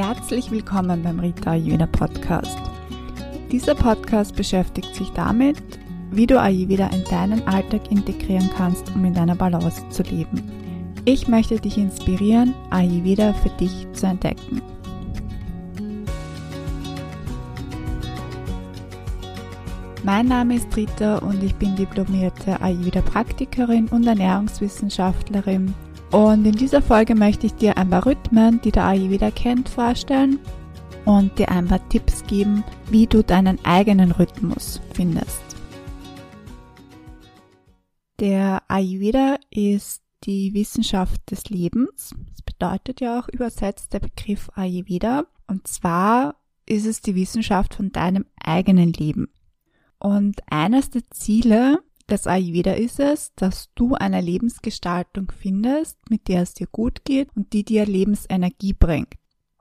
Herzlich willkommen beim Rita Ayurveda Podcast. Dieser Podcast beschäftigt sich damit, wie du Ayurveda in deinen Alltag integrieren kannst, um in deiner Balance zu leben. Ich möchte dich inspirieren, Ayurveda für dich zu entdecken. Mein Name ist Rita und ich bin diplomierte Ayurveda-Praktikerin und Ernährungswissenschaftlerin. Und in dieser Folge möchte ich dir ein paar Rhythmen, die der Ayurveda kennt, vorstellen und dir ein paar Tipps geben, wie du deinen eigenen Rhythmus findest. Der Ayurveda ist die Wissenschaft des Lebens. Das bedeutet ja auch übersetzt der Begriff Ayurveda. Und zwar ist es die Wissenschaft von deinem eigenen Leben. Und eines der Ziele des Ayurveda ist es, dass du eine Lebensgestaltung findest, mit der es dir gut geht und die dir Lebensenergie bringt.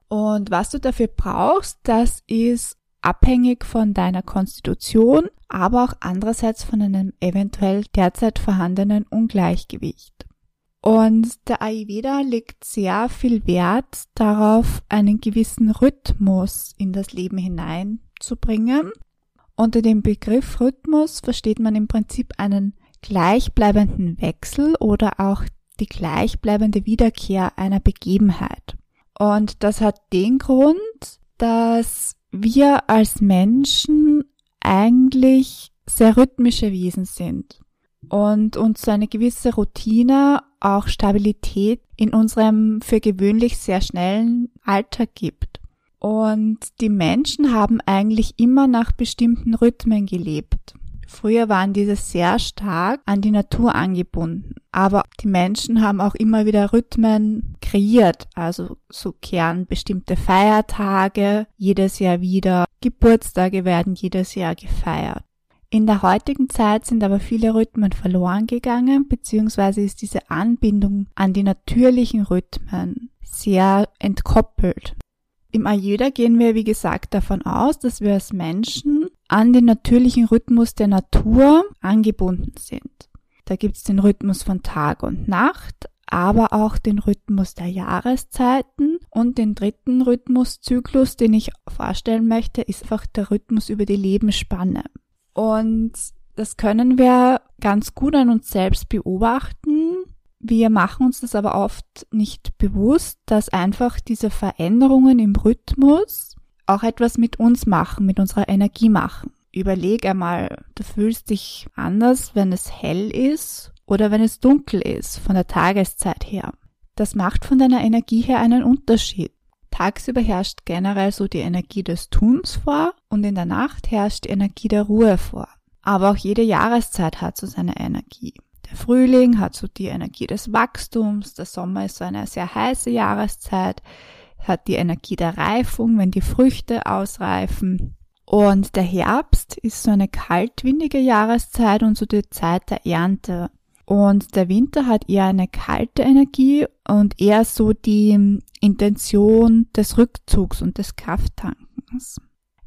Und was du dafür brauchst, das ist abhängig von deiner Konstitution, aber auch andererseits von einem eventuell derzeit vorhandenen Ungleichgewicht. Und der Ayurveda legt sehr viel Wert darauf, einen gewissen Rhythmus in das Leben hineinzubringen unter dem Begriff Rhythmus versteht man im Prinzip einen gleichbleibenden Wechsel oder auch die gleichbleibende Wiederkehr einer Begebenheit. Und das hat den Grund, dass wir als Menschen eigentlich sehr rhythmische Wesen sind und uns so eine gewisse Routine, auch Stabilität in unserem für gewöhnlich sehr schnellen Alltag gibt. Und die Menschen haben eigentlich immer nach bestimmten Rhythmen gelebt. Früher waren diese sehr stark an die Natur angebunden. Aber die Menschen haben auch immer wieder Rhythmen kreiert. Also so kehren bestimmte Feiertage jedes Jahr wieder. Geburtstage werden jedes Jahr gefeiert. In der heutigen Zeit sind aber viele Rhythmen verloren gegangen, beziehungsweise ist diese Anbindung an die natürlichen Rhythmen sehr entkoppelt. Im Ayurveda gehen wir, wie gesagt, davon aus, dass wir als Menschen an den natürlichen Rhythmus der Natur angebunden sind. Da gibt's den Rhythmus von Tag und Nacht, aber auch den Rhythmus der Jahreszeiten und den dritten Rhythmuszyklus, den ich vorstellen möchte, ist einfach der Rhythmus über die Lebensspanne. Und das können wir ganz gut an uns selbst beobachten, wir machen uns das aber oft nicht bewusst, dass einfach diese Veränderungen im Rhythmus auch etwas mit uns machen, mit unserer Energie machen. Überleg einmal, du fühlst dich anders, wenn es hell ist oder wenn es dunkel ist, von der Tageszeit her. Das macht von deiner Energie her einen Unterschied. Tagsüber herrscht generell so die Energie des Tuns vor und in der Nacht herrscht die Energie der Ruhe vor. Aber auch jede Jahreszeit hat so seine Energie. Der Frühling hat so die Energie des Wachstums, der Sommer ist so eine sehr heiße Jahreszeit, hat die Energie der Reifung, wenn die Früchte ausreifen. Und der Herbst ist so eine kaltwindige Jahreszeit und so die Zeit der Ernte. Und der Winter hat eher eine kalte Energie und eher so die Intention des Rückzugs und des Krafttankens.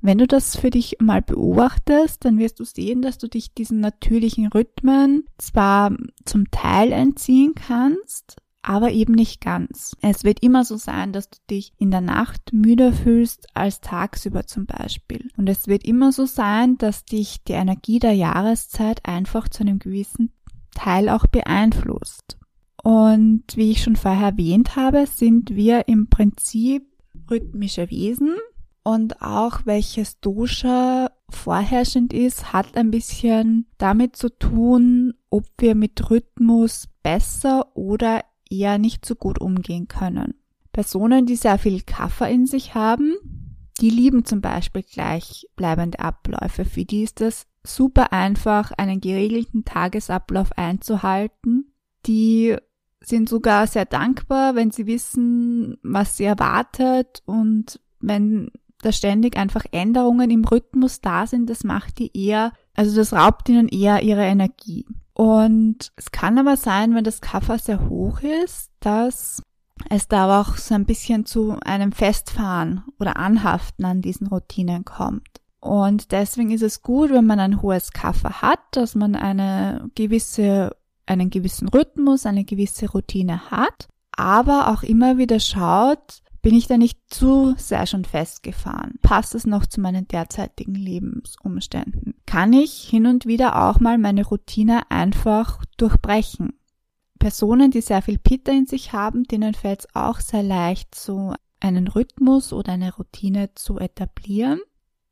Wenn du das für dich mal beobachtest, dann wirst du sehen, dass du dich diesen natürlichen Rhythmen zwar zum Teil entziehen kannst, aber eben nicht ganz. Es wird immer so sein, dass du dich in der Nacht müder fühlst als tagsüber zum Beispiel. Und es wird immer so sein, dass dich die Energie der Jahreszeit einfach zu einem gewissen Teil auch beeinflusst. Und wie ich schon vorher erwähnt habe, sind wir im Prinzip rhythmische Wesen und auch welches Dosha vorherrschend ist, hat ein bisschen damit zu tun, ob wir mit Rhythmus besser oder eher nicht so gut umgehen können. Personen, die sehr viel Kaffer in sich haben, die lieben zum Beispiel gleichbleibende Abläufe. Für die ist es super einfach, einen geregelten Tagesablauf einzuhalten. Die sind sogar sehr dankbar, wenn sie wissen, was sie erwartet und wenn da ständig einfach Änderungen im Rhythmus da sind, das macht die eher, also das raubt ihnen eher ihre Energie. Und es kann aber sein, wenn das Kaffer sehr hoch ist, dass es da auch so ein bisschen zu einem Festfahren oder Anhaften an diesen Routinen kommt. Und deswegen ist es gut, wenn man ein hohes Kaffer hat, dass man eine gewisse, einen gewissen Rhythmus, eine gewisse Routine hat, aber auch immer wieder schaut, Bin ich da nicht zu sehr schon festgefahren? Passt es noch zu meinen derzeitigen Lebensumständen? Kann ich hin und wieder auch mal meine Routine einfach durchbrechen? Personen, die sehr viel Pitta in sich haben, denen fällt es auch sehr leicht, so einen Rhythmus oder eine Routine zu etablieren.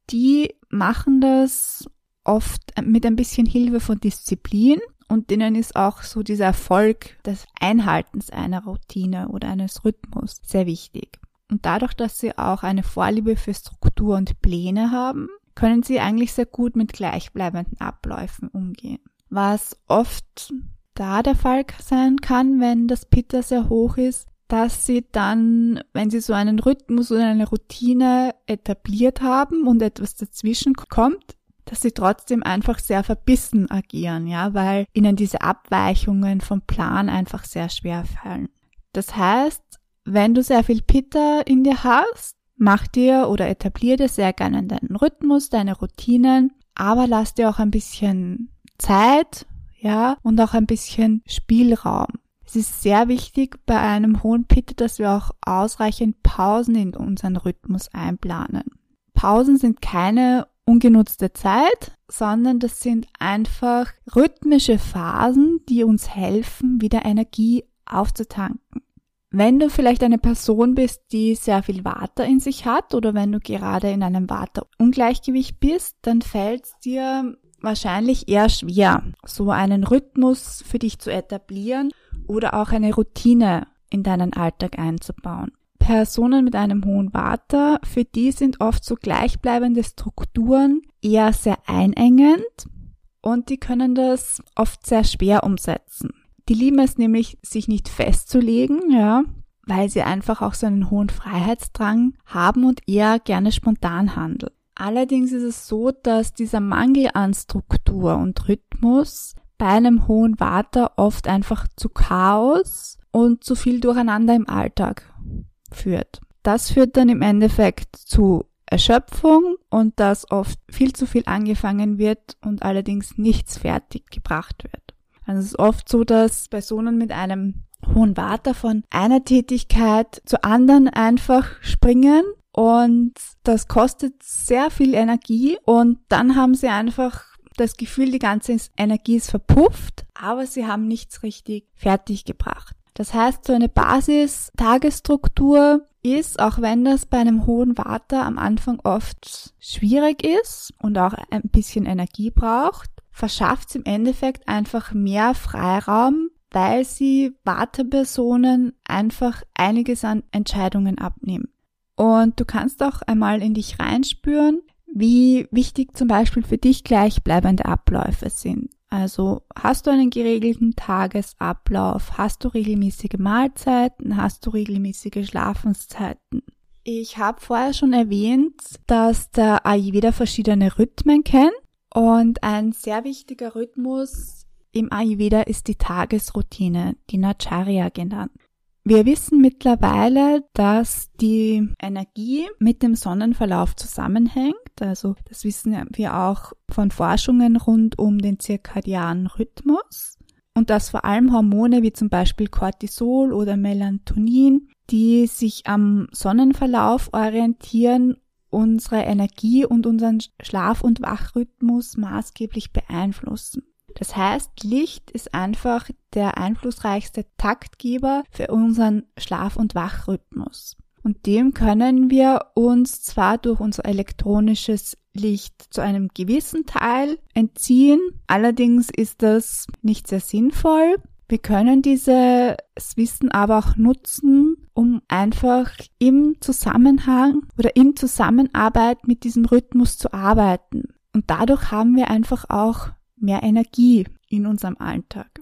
Die machen das oft mit ein bisschen Hilfe von Disziplin und denen ist auch so dieser Erfolg des Einhaltens einer Routine oder eines Rhythmus sehr wichtig. Und dadurch, dass sie auch eine Vorliebe für Struktur und Pläne haben, können sie eigentlich sehr gut mit gleichbleibenden Abläufen umgehen. Was oft da der Fall sein kann, wenn das Pitta sehr hoch ist, dass sie dann, wenn sie so einen Rhythmus oder eine Routine etabliert haben und etwas dazwischen kommt, dass sie trotzdem einfach sehr verbissen agieren, ja, weil ihnen diese Abweichungen vom Plan einfach sehr schwer fallen. Das heißt, wenn du sehr viel Pitta in dir hast, mach dir oder etablier dir sehr gerne deinen Rhythmus, deine Routinen, aber lass dir auch ein bisschen Zeit, ja, und auch ein bisschen Spielraum. Es ist sehr wichtig bei einem hohen Pitta, dass wir auch ausreichend Pausen in unseren Rhythmus einplanen. Pausen sind keine ungenutzte Zeit, sondern das sind einfach rhythmische Phasen, die uns helfen, wieder Energie aufzutanken. Wenn du vielleicht eine Person bist, die sehr viel Water in sich hat oder wenn du gerade in einem Waterungleichgewicht bist, dann fällt es dir wahrscheinlich eher schwer, so einen Rhythmus für dich zu etablieren oder auch eine Routine in deinen Alltag einzubauen. Personen mit einem hohen Water, für die sind oft so gleichbleibende Strukturen eher sehr einengend und die können das oft sehr schwer umsetzen. Die lieben es nämlich, sich nicht festzulegen, ja, weil sie einfach auch so einen hohen Freiheitsdrang haben und eher gerne spontan handeln. Allerdings ist es so, dass dieser Mangel an Struktur und Rhythmus bei einem hohen Water oft einfach zu Chaos und zu viel Durcheinander im Alltag führt. Das führt dann im Endeffekt zu Erschöpfung und dass oft viel zu viel angefangen wird und allerdings nichts fertig gebracht wird. Also es ist oft so, dass Personen mit einem hohen Water von einer Tätigkeit zur anderen einfach springen und das kostet sehr viel Energie und dann haben sie einfach das Gefühl, die ganze Energie ist verpufft, aber sie haben nichts richtig fertig gebracht. Das heißt, so eine Basis-Tagesstruktur ist, auch wenn das bei einem hohen Water am Anfang oft schwierig ist und auch ein bisschen Energie braucht, verschafft es im Endeffekt einfach mehr Freiraum, weil sie Wartepersonen einfach einiges an Entscheidungen abnehmen. Und du kannst auch einmal in dich reinspüren, wie wichtig zum Beispiel für dich gleichbleibende Abläufe sind. Also hast du einen geregelten Tagesablauf, hast du regelmäßige Mahlzeiten, hast du regelmäßige Schlafenszeiten. Ich habe vorher schon erwähnt, dass der Ayurveda verschiedene Rhythmen kennt und ein sehr wichtiger Rhythmus im Ayurveda ist die Tagesroutine, die Nacharya genannt. Wir wissen mittlerweile, dass die Energie mit dem Sonnenverlauf zusammenhängt. Also das wissen wir auch von Forschungen rund um den zirkadianen Rhythmus. Und dass vor allem Hormone wie zum Beispiel Cortisol oder Melatonin, die sich am Sonnenverlauf orientieren, unsere Energie und unseren Schlaf- und Wachrhythmus maßgeblich beeinflussen. Das heißt, Licht ist einfach der einflussreichste Taktgeber für unseren Schlaf- und Wachrhythmus. Und dem können wir uns zwar durch unser elektronisches Licht zu einem gewissen Teil entziehen, allerdings ist das nicht sehr sinnvoll. Wir können dieses Wissen aber auch nutzen, um einfach im Zusammenhang oder in Zusammenarbeit mit diesem Rhythmus zu arbeiten. Und dadurch haben wir einfach auch mehr Energie in unserem Alltag.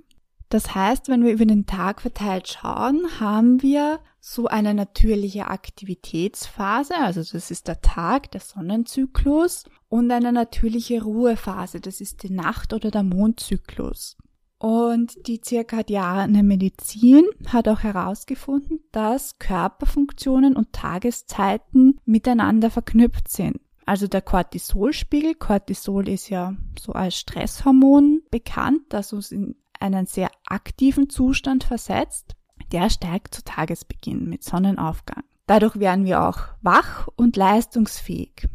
Das heißt, wenn wir über den Tag verteilt schauen, haben wir so eine natürliche Aktivitätsphase, also das ist der Tag, der Sonnenzyklus, und eine natürliche Ruhephase, das ist die Nacht- oder der Mondzyklus. Und die zirkadiane Medizin hat auch herausgefunden, dass Körperfunktionen und Tageszeiten miteinander verknüpft sind. Also der Cortisolspiegel, Cortisol ist ja so als Stresshormon bekannt, das uns in einen sehr aktiven Zustand versetzt. Der steigt zu Tagesbeginn mit Sonnenaufgang. Dadurch werden wir auch wach und leistungsfähig.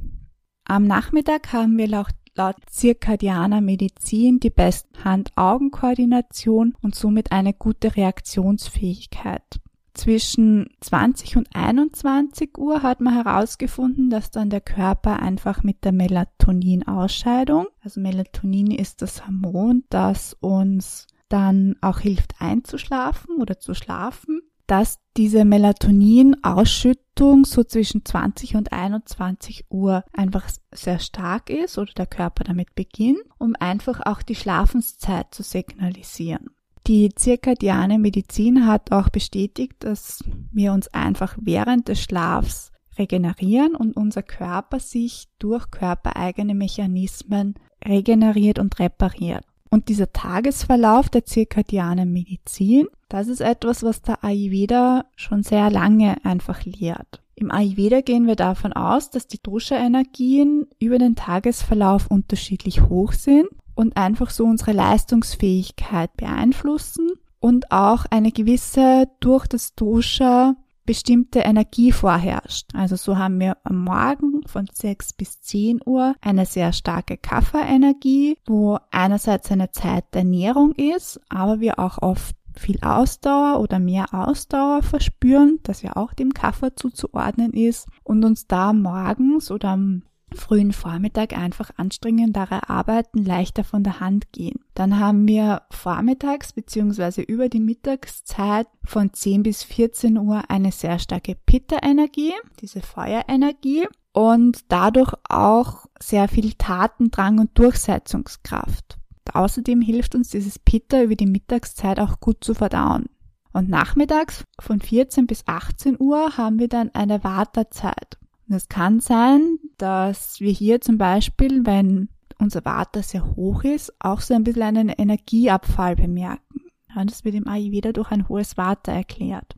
Am Nachmittag haben wir laut, laut zirkadianer Medizin die beste Hand-Augen-Koordination und somit eine gute Reaktionsfähigkeit. Zwischen 20 und 21 Uhr hat man herausgefunden, dass dann der Körper einfach mit der Melatoninausscheidung, also Melatonin ist das Hormon, das uns dann auch hilft einzuschlafen oder zu schlafen, dass diese Melatonin-Ausschüttung so zwischen 20 und 21 Uhr einfach sehr stark ist oder der Körper damit beginnt, um einfach auch die Schlafenszeit zu signalisieren. Die zirkadiane Medizin hat auch bestätigt, dass wir uns einfach während des Schlafs regenerieren und unser Körper sich durch körpereigene Mechanismen regeneriert und repariert. Und dieser Tagesverlauf der zirkadianen Medizin, das ist etwas, was der Ayurveda schon sehr lange einfach lehrt. Im Ayurveda gehen wir davon aus, dass die Dosha-Energien über den Tagesverlauf unterschiedlich hoch sind und einfach so unsere Leistungsfähigkeit beeinflussen und auch eine gewisse durch das Dosha bestimmte Energie vorherrscht. Also so haben wir am Morgen von 6 bis 10 Uhr eine sehr starke Kafferenergie, wo einerseits eine Zeit der Ernährung ist, aber wir auch oft viel Ausdauer oder mehr Ausdauer verspüren, das ja auch dem Kaffer zuzuordnen ist und uns da morgens oder am frühen Vormittag einfach anstrengendere Arbeiten leichter von der Hand gehen. Dann haben wir vormittags bzw. über die Mittagszeit von 10 bis 14 Uhr eine sehr starke Pitta-Energie, diese Feuerenergie und dadurch auch sehr viel Tatendrang und Durchsetzungskraft. Außerdem hilft uns dieses Pitta über die Mittagszeit auch gut zu verdauen. Und nachmittags von 14 bis 18 Uhr haben wir dann eine Wartezeit. Und es kann sein, dass wir hier zum Beispiel, wenn unser Vata sehr hoch ist, auch so ein bisschen einen Energieabfall bemerken. Das wird im Ayurveda durch ein hohes Vata erklärt.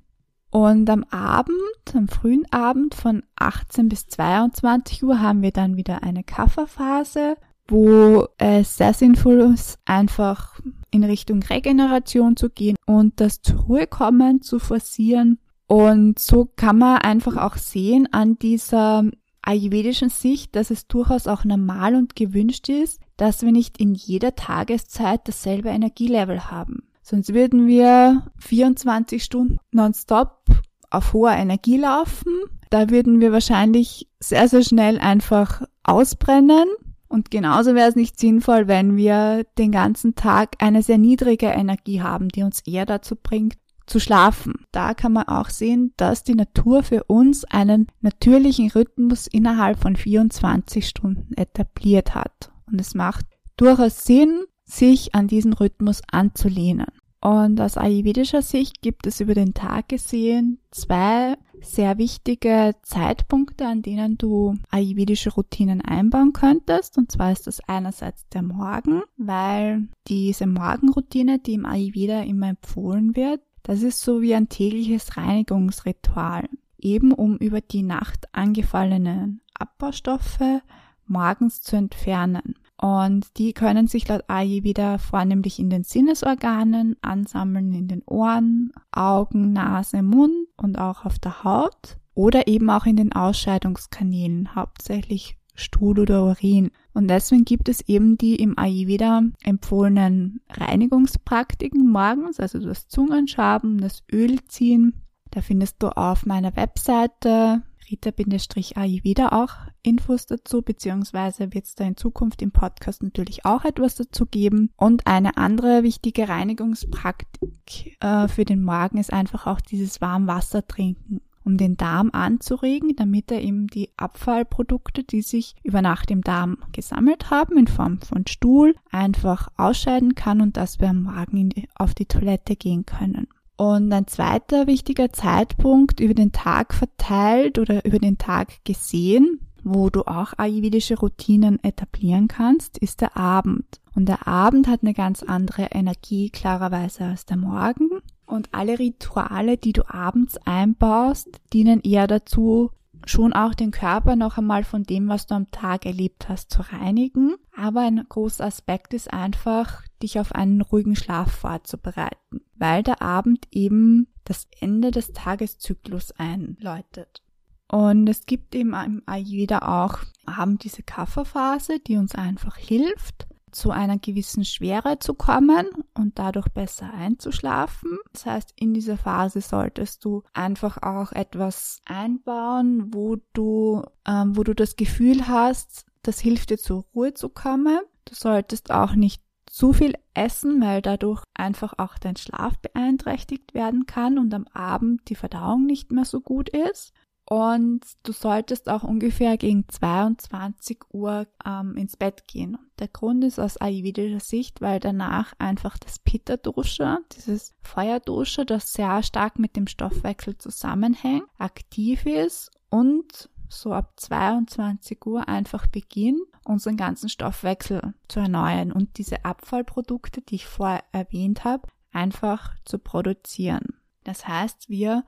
Und am Abend, am frühen Abend von 18 bis 22 Uhr haben wir dann wieder eine Kafferphase, wo es sehr sinnvoll ist, einfach in Richtung Regeneration zu gehen und das zur Ruhe kommen zu forcieren und so kann man einfach auch sehen an dieser ayurvedischen Sicht, dass es durchaus auch normal und gewünscht ist, dass wir nicht in jeder Tageszeit dasselbe Energielevel haben. Sonst würden wir 24 Stunden nonstop auf hoher Energie laufen. Da würden wir wahrscheinlich sehr, sehr schnell einfach ausbrennen. Und genauso wäre es nicht sinnvoll, wenn wir den ganzen Tag eine sehr niedrige Energie haben, die uns eher dazu bringt, zu schlafen. Da kann man auch sehen, dass die Natur für uns einen natürlichen Rhythmus innerhalb von 24 Stunden etabliert hat. Und es macht durchaus Sinn, sich an diesen Rhythmus anzulehnen. Und aus ayurvedischer Sicht gibt es über den Tag gesehen zwei sehr wichtige Zeitpunkte, an denen du ayurvedische Routinen einbauen könntest. Und zwar ist das einerseits der Morgen, weil diese Morgenroutine, die im Ayurveda immer empfohlen wird, das ist so wie ein tägliches Reinigungsritual, eben um über die Nacht angefallenen Abbaustoffe morgens zu entfernen. Und die können sich laut Ayurveda vornehmlich in den Sinnesorganen ansammeln, in den Ohren, Augen, Nase, Mund und auch auf der Haut oder eben auch in den Ausscheidungskanälen, hauptsächlich Stuhl oder Urin. Und deswegen gibt es eben die im Ayurveda empfohlenen Reinigungspraktiken morgens, also das Zungenschaben, das Ölziehen. Da findest du auf meiner Webseite Rita-Ayurveda auch Infos dazu, beziehungsweise wird es da in Zukunft im Podcast natürlich auch etwas dazu geben. Und eine andere wichtige Reinigungspraktik äh, für den Morgen ist einfach auch dieses Warmwasser trinken um den Darm anzuregen, damit er eben die Abfallprodukte, die sich über Nacht im Darm gesammelt haben, in Form von Stuhl, einfach ausscheiden kann und dass wir am Morgen die, auf die Toilette gehen können. Und ein zweiter wichtiger Zeitpunkt über den Tag verteilt oder über den Tag gesehen, wo du auch ayurvedische Routinen etablieren kannst, ist der Abend. Und der Abend hat eine ganz andere Energie klarerweise als der Morgen. Und alle Rituale, die du abends einbaust, dienen eher dazu, schon auch den Körper noch einmal von dem, was du am Tag erlebt hast, zu reinigen. Aber ein großer Aspekt ist einfach, dich auf einen ruhigen Schlaf vorzubereiten, weil der Abend eben das Ende des Tageszyklus einläutet. Und es gibt eben im Ayurveda auch haben diese Kafferphase, die uns einfach hilft, zu einer gewissen Schwere zu kommen und dadurch besser einzuschlafen. Das heißt, in dieser Phase solltest du einfach auch etwas einbauen, wo du, ähm, wo du das Gefühl hast, das hilft dir zur Ruhe zu kommen. Du solltest auch nicht zu viel essen, weil dadurch einfach auch dein Schlaf beeinträchtigt werden kann und am Abend die Verdauung nicht mehr so gut ist. Und du solltest auch ungefähr gegen 22 Uhr ähm, ins Bett gehen. Der Grund ist aus ayurvedischer Sicht, weil danach einfach das Pitta-Dosha, dieses Feuerdosha, das sehr stark mit dem Stoffwechsel zusammenhängt, aktiv ist und so ab 22 Uhr einfach beginnt, unseren ganzen Stoffwechsel zu erneuern und diese Abfallprodukte, die ich vorher erwähnt habe, einfach zu produzieren. Das heißt, wir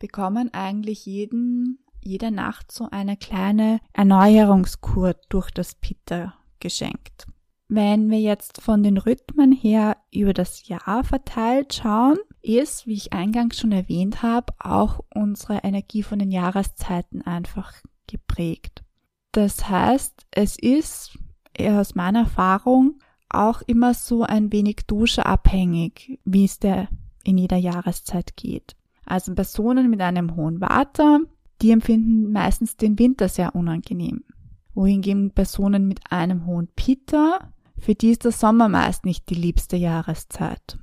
bekommen eigentlich jeden, jede Nacht so eine kleine Erneuerungskur durch das Pitta geschenkt. Wenn wir jetzt von den Rhythmen her über das Jahr verteilt schauen, ist, wie ich eingangs schon erwähnt habe, auch unsere Energie von den Jahreszeiten einfach geprägt. Das heißt, es ist aus meiner Erfahrung auch immer so ein wenig dusche-abhängig, wie es der in jeder Jahreszeit geht. Also Personen mit einem hohen Vata, die empfinden meistens den Winter sehr unangenehm. Wohingegen Personen mit einem hohen Pitta, für die ist der Sommer meist nicht die liebste Jahreszeit.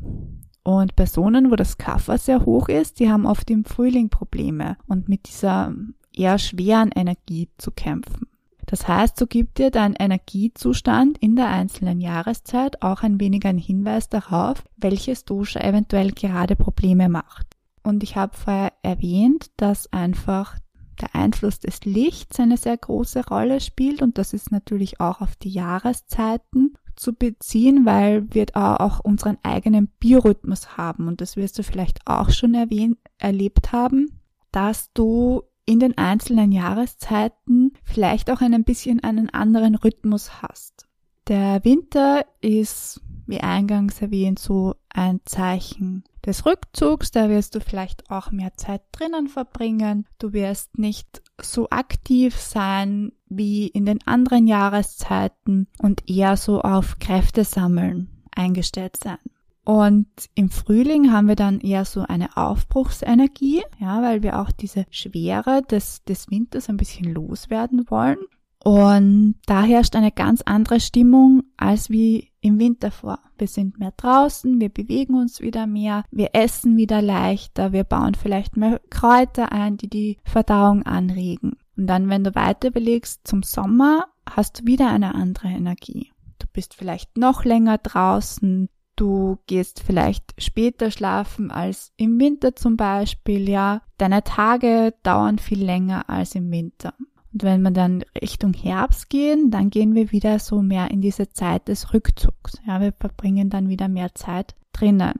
Und Personen, wo das Kapha sehr hoch ist, die haben oft im Frühling Probleme und mit dieser eher schweren Energie zu kämpfen. Das heißt, so gibt dir dein Energiezustand in der einzelnen Jahreszeit auch ein wenig einen Hinweis darauf, welches Dosha eventuell gerade Probleme macht. Und ich habe vorher erwähnt, dass einfach der Einfluss des Lichts eine sehr große Rolle spielt und das ist natürlich auch auf die Jahreszeiten zu beziehen, weil wir auch unseren eigenen Biorhythmus haben und das wirst du vielleicht auch schon erwähnt, erlebt haben, dass du in den einzelnen Jahreszeiten vielleicht auch ein bisschen einen anderen Rhythmus hast. Der Winter ist, wie eingangs erwähnt, so ein Zeichen des Rückzugs, da wirst du vielleicht auch mehr Zeit drinnen verbringen. Du wirst nicht so aktiv sein wie in den anderen Jahreszeiten und eher so auf Kräfte sammeln eingestellt sein. Und im Frühling haben wir dann eher so eine Aufbruchsenergie, ja, weil wir auch diese Schwere des, des Winters ein bisschen loswerden wollen. Und da herrscht eine ganz andere Stimmung als wie im Winter vor. Wir sind mehr draußen, wir bewegen uns wieder mehr, wir essen wieder leichter, wir bauen vielleicht mehr Kräuter ein, die die Verdauung anregen. Und dann, wenn du weiter überlegst, zum Sommer hast du wieder eine andere Energie. Du bist vielleicht noch länger draußen, du gehst vielleicht später schlafen als im Winter zum Beispiel, ja. Deine Tage dauern viel länger als im Winter. Und wenn wir dann Richtung Herbst gehen, dann gehen wir wieder so mehr in diese Zeit des Rückzugs. Ja, wir verbringen dann wieder mehr Zeit drinnen.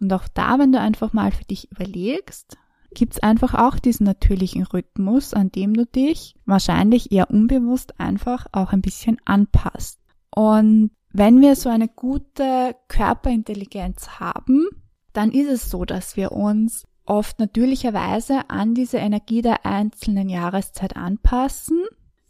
Und auch da, wenn du einfach mal für dich überlegst, gibt's einfach auch diesen natürlichen Rhythmus, an dem du dich wahrscheinlich eher unbewusst einfach auch ein bisschen anpasst. Und wenn wir so eine gute Körperintelligenz haben, dann ist es so, dass wir uns oft natürlicherweise an diese Energie der einzelnen Jahreszeit anpassen.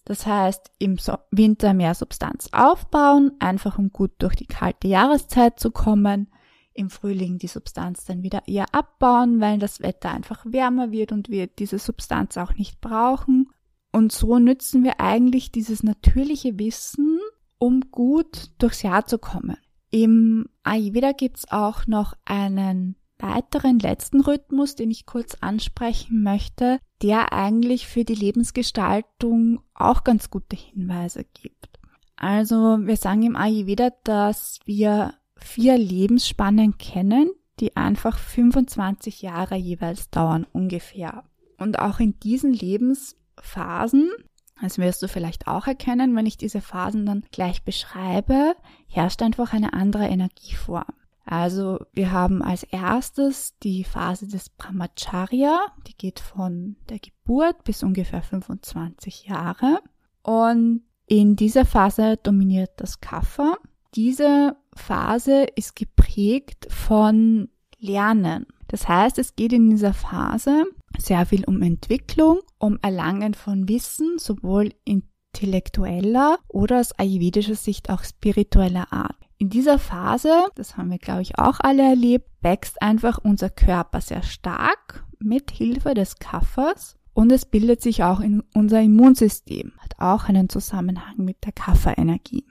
Das heißt, im Winter mehr Substanz aufbauen, einfach um gut durch die kalte Jahreszeit zu kommen. Im Frühling die Substanz dann wieder eher abbauen, weil das Wetter einfach wärmer wird und wir diese Substanz auch nicht brauchen. Und so nützen wir eigentlich dieses natürliche Wissen, um gut durchs Jahr zu kommen. Im Ayurveda gibt's auch noch einen weiteren letzten Rhythmus, den ich kurz ansprechen möchte, der eigentlich für die Lebensgestaltung auch ganz gute Hinweise gibt. Also wir sagen im Ayurveda, dass wir vier Lebensspannen kennen, die einfach 25 Jahre jeweils dauern ungefähr. Und auch in diesen Lebensphasen, das wirst du vielleicht auch erkennen, wenn ich diese Phasen dann gleich beschreibe, herrscht einfach eine andere Energie vor. Also wir haben als erstes die Phase des Brahmacharya, die geht von der Geburt bis ungefähr 25 Jahre. Und in dieser Phase dominiert das Kapha. Diese Phase ist geprägt von Lernen. Das heißt, es geht in dieser Phase sehr viel um Entwicklung, um Erlangen von Wissen, sowohl intellektueller oder aus ayurvedischer Sicht auch spiritueller Art. In dieser Phase, das haben wir glaube ich auch alle erlebt, wächst einfach unser Körper sehr stark mit Hilfe des Kaffers und es bildet sich auch in unser Immunsystem, hat auch einen Zusammenhang mit der Kafferenergie.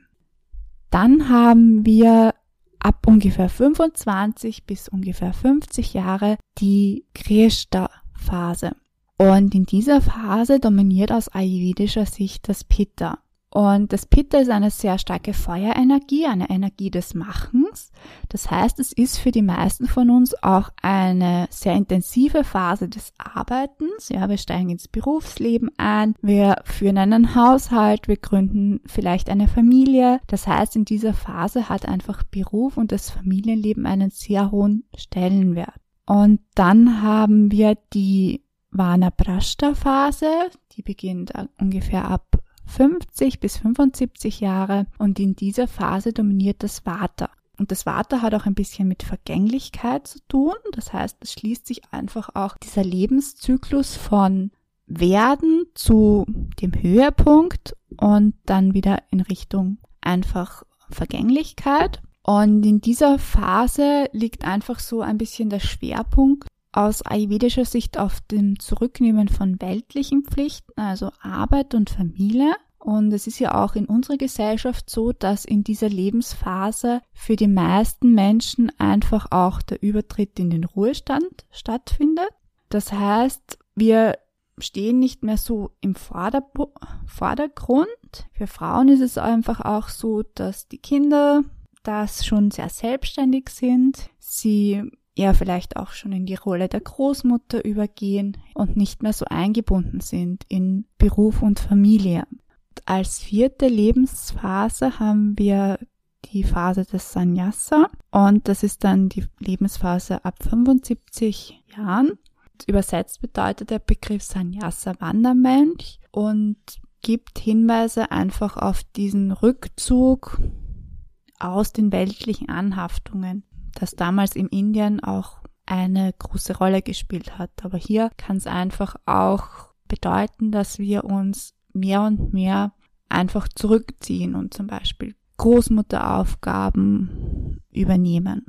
Dann haben wir ab ungefähr 25 bis ungefähr 50 Jahre die Krishta-Phase. Und in dieser Phase dominiert aus ayurvedischer Sicht das Pitta. Und das Pitta ist eine sehr starke Feuerenergie, eine Energie des Machens. Das heißt, es ist für die meisten von uns auch eine sehr intensive Phase des Arbeitens. Ja, wir steigen ins Berufsleben ein, wir führen einen Haushalt, wir gründen vielleicht eine Familie. Das heißt, in dieser Phase hat einfach Beruf und das Familienleben einen sehr hohen Stellenwert. Und dann haben wir die Vanaprashta Phase, die beginnt ungefähr ab 50 bis 75 Jahre und in dieser Phase dominiert das Vata. Und das Vata hat auch ein bisschen mit Vergänglichkeit zu tun. Das heißt, es schließt sich einfach auch dieser Lebenszyklus von Werden zu dem Höhepunkt und dann wieder in Richtung einfach Vergänglichkeit. Und in dieser Phase liegt einfach so ein bisschen der Schwerpunkt aus ayurvedischer Sicht auf dem Zurücknehmen von weltlichen Pflichten, also Arbeit und Familie. Und es ist ja auch in unserer Gesellschaft so, dass in dieser Lebensphase für die meisten Menschen einfach auch der Übertritt in den Ruhestand stattfindet. Das heißt, wir stehen nicht mehr so im Vordergrund. Für Frauen ist es einfach auch so, dass die Kinder das schon sehr selbstständig sind. Sie ja vielleicht auch schon in die Rolle der Großmutter übergehen und nicht mehr so eingebunden sind in Beruf und Familie. Als vierte Lebensphase haben wir die Phase des Sannyasa und das ist dann die Lebensphase ab 75 Jahren. Übersetzt bedeutet der Begriff Sannyasa Wandermensch und gibt Hinweise einfach auf diesen Rückzug aus den weltlichen Anhaftungen das damals im Indien auch eine große Rolle gespielt hat. Aber hier kann es einfach auch bedeuten, dass wir uns mehr und mehr einfach zurückziehen und zum Beispiel Großmutteraufgaben übernehmen.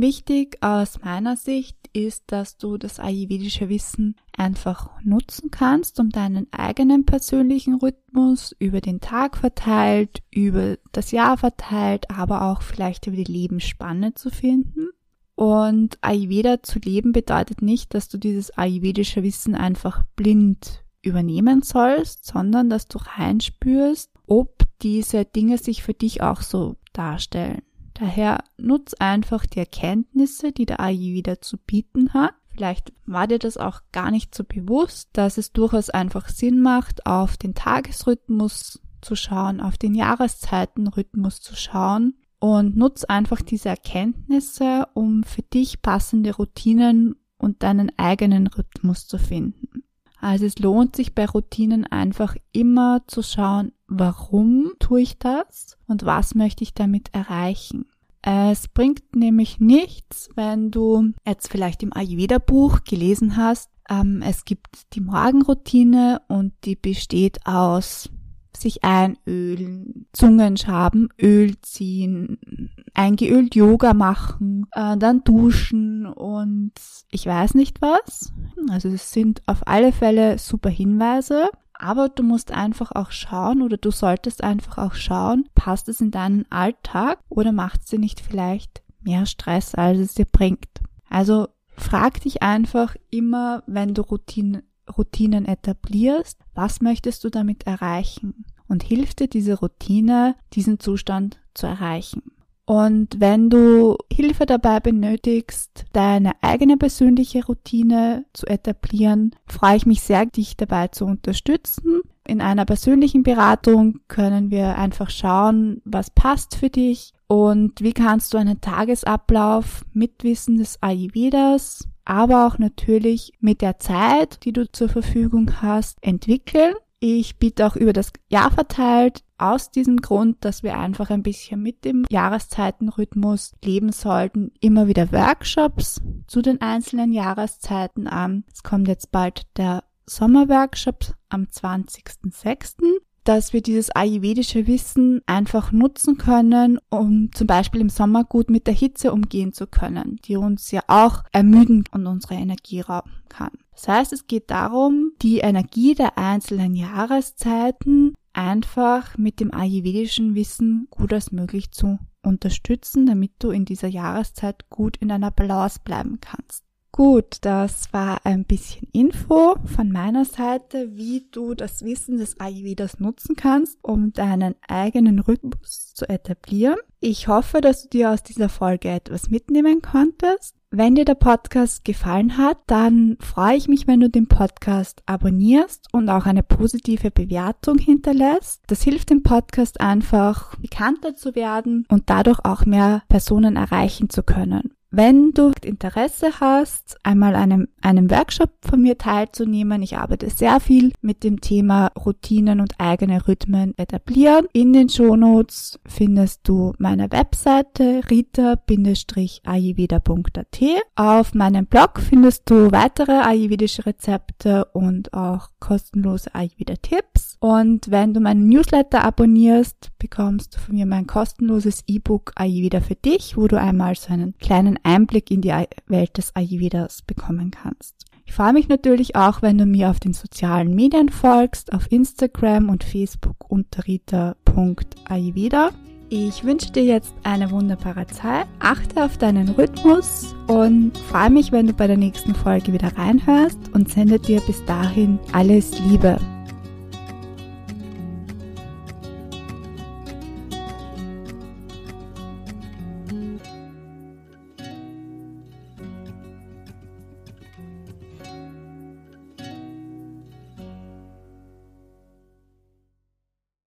Wichtig aus meiner Sicht ist, dass du das ayurvedische Wissen einfach nutzen kannst, um deinen eigenen persönlichen Rhythmus über den Tag verteilt, über das Jahr verteilt, aber auch vielleicht über die Lebensspanne zu finden. Und Ayurveda zu leben bedeutet nicht, dass du dieses ayurvedische Wissen einfach blind übernehmen sollst, sondern dass du reinspürst, ob diese Dinge sich für dich auch so darstellen. Daher nutz einfach die Erkenntnisse, die der Ayurveda zu bieten hat. Vielleicht war dir das auch gar nicht so bewusst, dass es durchaus einfach Sinn macht, auf den Tagesrhythmus zu schauen, auf den Jahreszeitenrhythmus zu schauen und nutz einfach diese Erkenntnisse, um für dich passende Routinen und deinen eigenen Rhythmus zu finden. Also es lohnt sich bei Routinen einfach immer zu schauen, warum tue ich das und was möchte ich damit erreichen. Es bringt nämlich nichts, wenn du jetzt vielleicht im Ayurveda-Buch gelesen hast, ähm, es gibt die Morgenroutine und die besteht aus sich einölen, Zungenschaben, Öl ziehen, eingeölt Yoga machen, äh, dann duschen und ich weiß nicht was. Also es sind auf alle Fälle super Hinweise. Aber du musst einfach auch schauen oder du solltest einfach auch schauen, passt es in deinen Alltag oder macht es dir nicht vielleicht mehr Stress, als es dir bringt. Also frag dich einfach immer, wenn du Routinen Routinen etablierst, was möchtest du damit erreichen? Und hilft dir diese Routine, diesen Zustand zu erreichen? Und wenn du Hilfe dabei benötigst, deine eigene persönliche Routine zu etablieren, freue ich mich sehr, dich dabei zu unterstützen. In einer persönlichen Beratung können wir einfach schauen, was passt für dich und wie kannst du einen Tagesablauf mit Wissen des Ayurvedas aber auch natürlich mit der Zeit, die du zur Verfügung hast, entwickeln Ich biete auch über das Jahr verteilt aus diesem Grund, dass wir einfach ein bisschen mit dem Jahreszeitenrhythmus leben sollten, immer wieder Workshops zu den einzelnen Jahreszeiten an. Es kommt jetzt bald der Sommerworkshop am 20.06 dass wir dieses ayurvedische Wissen einfach nutzen können, um zum Beispiel im Sommer gut mit der Hitze umgehen zu können, die uns ja auch ermüden und unsere Energie rauben kann. Das heißt, es geht darum, die Energie der einzelnen Jahreszeiten einfach mit dem ayurvedischen Wissen gut als möglich zu unterstützen, damit du in dieser Jahreszeit gut in einer Balance bleiben kannst. Gut, das war ein bisschen Info von meiner Seite, wie du das Wissen des Ayurvedas nutzen kannst, um deinen eigenen Rhythmus zu etablieren. Ich hoffe, dass du dir aus dieser Folge etwas mitnehmen konntest. Wenn dir der Podcast gefallen hat, dann freue ich mich, wenn du den Podcast abonnierst und auch eine positive Bewertung hinterlässt. Das hilft dem Podcast einfach bekannter zu werden und dadurch auch mehr Personen erreichen zu können. Wenn du Interesse hast, einmal einem, einem Workshop von mir teilzunehmen, ich arbeite sehr viel mit dem Thema Routinen und eigene Rhythmen etablieren. In den Shownotes findest du meine Webseite rita-ayurveda.at. Auf meinem Blog findest du weitere ayurvedische Rezepte und auch kostenlose Ayurveda-Tipps. Und wenn du meinen Newsletter abonnierst, bekommst du von mir mein kostenloses E-Book Ayurveda für dich, wo du einmal so einen kleinen Einblick in die Welt des Ayurvedas bekommen kannst. Ich freue mich natürlich auch, wenn du mir auf den sozialen Medien folgst, auf Instagram und Facebook unter rita.ayurveda. Ich wünsche dir jetzt eine wunderbare Zeit, achte auf deinen Rhythmus und freue mich, wenn du bei der nächsten Folge wieder reinhörst und sende dir bis dahin alles Liebe.